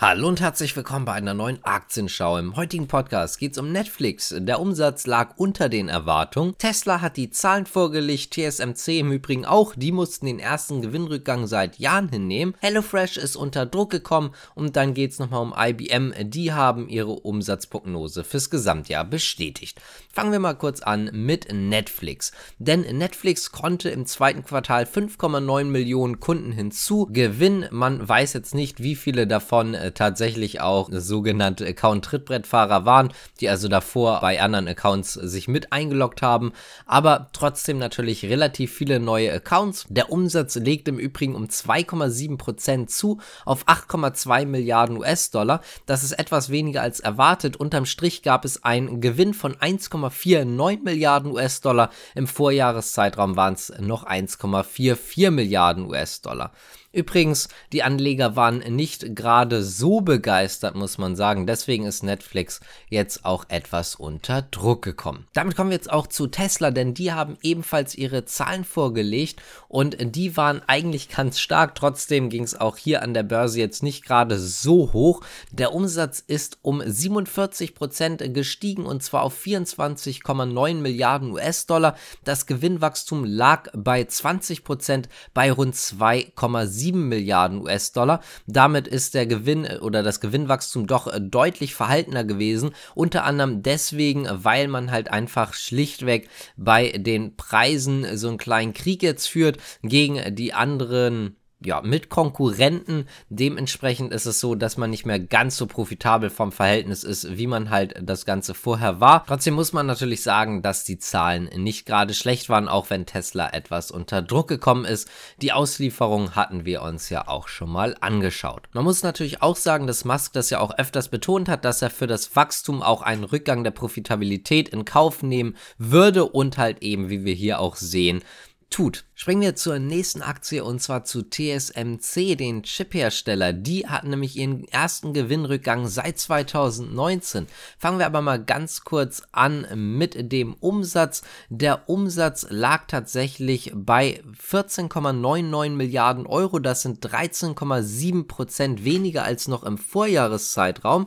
Hallo und herzlich willkommen bei einer neuen Aktienschau. Im heutigen Podcast geht es um Netflix. Der Umsatz lag unter den Erwartungen. Tesla hat die Zahlen vorgelegt, TSMC im Übrigen auch. Die mussten den ersten Gewinnrückgang seit Jahren hinnehmen. HelloFresh ist unter Druck gekommen und dann geht es nochmal um IBM. Die haben ihre Umsatzprognose fürs Gesamtjahr bestätigt. Fangen wir mal kurz an mit Netflix. Denn Netflix konnte im zweiten Quartal 5,9 Millionen Kunden hinzugewinnen. Man weiß jetzt nicht, wie viele davon äh, tatsächlich auch sogenannte Account-Trittbrettfahrer waren, die also davor bei anderen Accounts sich mit eingeloggt haben, aber trotzdem natürlich relativ viele neue Accounts. Der Umsatz legt im Übrigen um 2,7% zu auf 8,2 Milliarden US-Dollar. Das ist etwas weniger als erwartet. Unterm Strich gab es einen Gewinn von 1,49 Milliarden US-Dollar. Im Vorjahreszeitraum waren es noch 1,44 Milliarden US-Dollar. Übrigens, die Anleger waren nicht gerade so begeistert, muss man sagen. Deswegen ist Netflix jetzt auch etwas unter Druck gekommen. Damit kommen wir jetzt auch zu Tesla, denn die haben ebenfalls ihre Zahlen vorgelegt und die waren eigentlich ganz stark. Trotzdem ging es auch hier an der Börse jetzt nicht gerade so hoch. Der Umsatz ist um 47 Prozent gestiegen und zwar auf 24,9 Milliarden US-Dollar. Das Gewinnwachstum lag bei 20 Prozent bei rund 2,7 7 Milliarden US-Dollar. Damit ist der Gewinn äh, oder das Gewinnwachstum doch äh, deutlich verhaltener gewesen. Unter anderem deswegen, weil man halt einfach schlichtweg bei den Preisen so einen kleinen Krieg jetzt führt gegen die anderen ja, mit Konkurrenten. Dementsprechend ist es so, dass man nicht mehr ganz so profitabel vom Verhältnis ist, wie man halt das Ganze vorher war. Trotzdem muss man natürlich sagen, dass die Zahlen nicht gerade schlecht waren, auch wenn Tesla etwas unter Druck gekommen ist. Die Auslieferung hatten wir uns ja auch schon mal angeschaut. Man muss natürlich auch sagen, dass Musk das ja auch öfters betont hat, dass er für das Wachstum auch einen Rückgang der Profitabilität in Kauf nehmen würde und halt eben, wie wir hier auch sehen, tut. Springen wir zur nächsten Aktie und zwar zu TSMC, den Chiphersteller. Die hatten nämlich ihren ersten Gewinnrückgang seit 2019. Fangen wir aber mal ganz kurz an mit dem Umsatz. Der Umsatz lag tatsächlich bei 14,99 Milliarden Euro. Das sind 13,7 Prozent weniger als noch im Vorjahreszeitraum.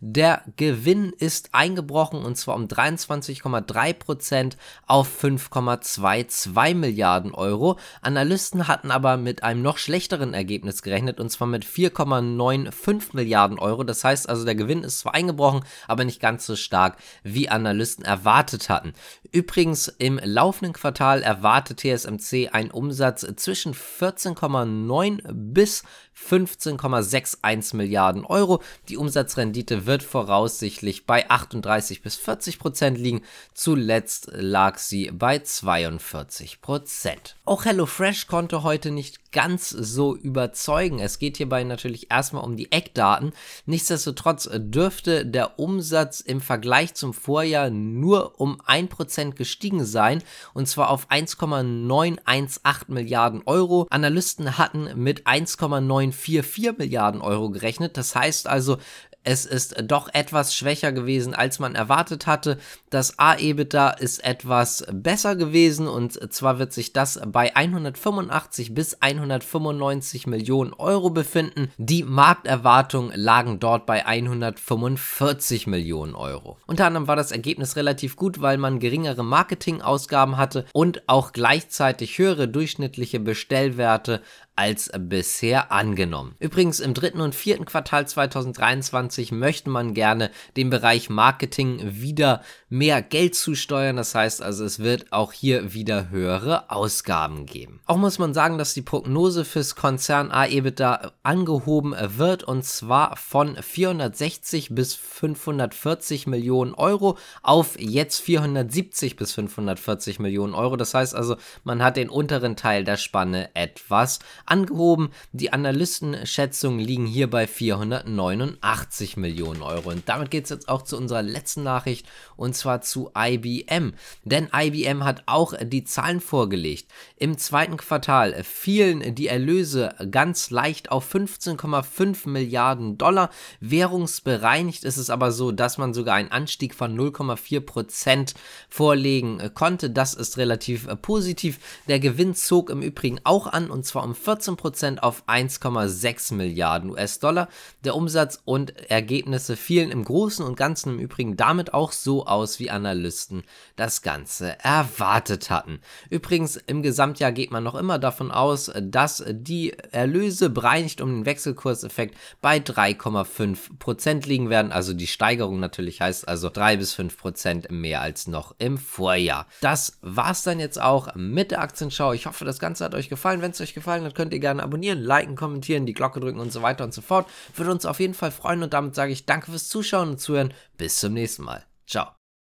Der Gewinn ist eingebrochen und zwar um 23,3% auf 5,22 Milliarden Euro. Analysten hatten aber mit einem noch schlechteren Ergebnis gerechnet und zwar mit 4,95 Milliarden Euro. Das heißt also, der Gewinn ist zwar eingebrochen, aber nicht ganz so stark, wie Analysten erwartet hatten. Übrigens, im laufenden Quartal erwartet TSMC einen Umsatz zwischen 14,9 bis 15,61 Milliarden Euro. Die Umsatzrendite wird voraussichtlich bei 38 bis 40 Prozent liegen. Zuletzt lag sie bei 42 Prozent. Auch HelloFresh konnte heute nicht ganz so überzeugen. Es geht hierbei natürlich erstmal um die Eckdaten. Nichtsdestotrotz dürfte der Umsatz im Vergleich zum Vorjahr nur um 1% gestiegen sein und zwar auf 1,918 Milliarden Euro. Analysten hatten mit 1,9 1,944 Milliarden Euro gerechnet. Das heißt also, es ist doch etwas schwächer gewesen, als man erwartet hatte. Das A-EBITDA ist etwas besser gewesen und zwar wird sich das bei 185 bis 195 Millionen Euro befinden. Die Markterwartungen lagen dort bei 145 Millionen Euro. Unter anderem war das Ergebnis relativ gut, weil man geringere Marketingausgaben hatte und auch gleichzeitig höhere durchschnittliche Bestellwerte als bisher angenommen. Übrigens im dritten und vierten Quartal 2023 möchte man gerne dem Bereich Marketing wieder mehr Geld zusteuern. Das heißt also, es wird auch hier wieder höhere Ausgaben geben. Auch muss man sagen, dass die Prognose fürs Konzern AEBITDA angehoben wird und zwar von 460 bis 540 Millionen Euro auf jetzt 470 bis 540 Millionen Euro. Das heißt also, man hat den unteren Teil der Spanne etwas angehoben. Die Analystenschätzungen liegen hier bei 489 Millionen Euro. Und damit geht es jetzt auch zu unserer letzten Nachricht und zwar zu IBM. Denn IBM hat auch die Zahlen vorgelegt. Im zweiten Quartal fielen die Erlöse ganz leicht auf 15,5 Milliarden Dollar. Währungsbereinigt ist es aber so, dass man sogar einen Anstieg von 0,4 Prozent vorlegen konnte. Das ist relativ positiv. Der Gewinn zog im Übrigen auch an und zwar um 14 14% auf 1,6 Milliarden US-Dollar. Der Umsatz und Ergebnisse fielen im Großen und Ganzen im Übrigen damit auch so aus, wie Analysten das Ganze erwartet hatten. Übrigens, im Gesamtjahr geht man noch immer davon aus, dass die Erlöse bereinigt um den Wechselkurseffekt bei 3,5% liegen werden. Also die Steigerung natürlich heißt also 3 bis 5% mehr als noch im Vorjahr. Das war's dann jetzt auch mit der Aktienschau. Ich hoffe, das Ganze hat euch gefallen. Wenn es euch gefallen hat, könnt ihr gerne abonnieren, liken, kommentieren, die Glocke drücken und so weiter und so fort. Würde uns auf jeden Fall freuen und damit sage ich danke fürs Zuschauen und Zuhören. Bis zum nächsten Mal. Ciao.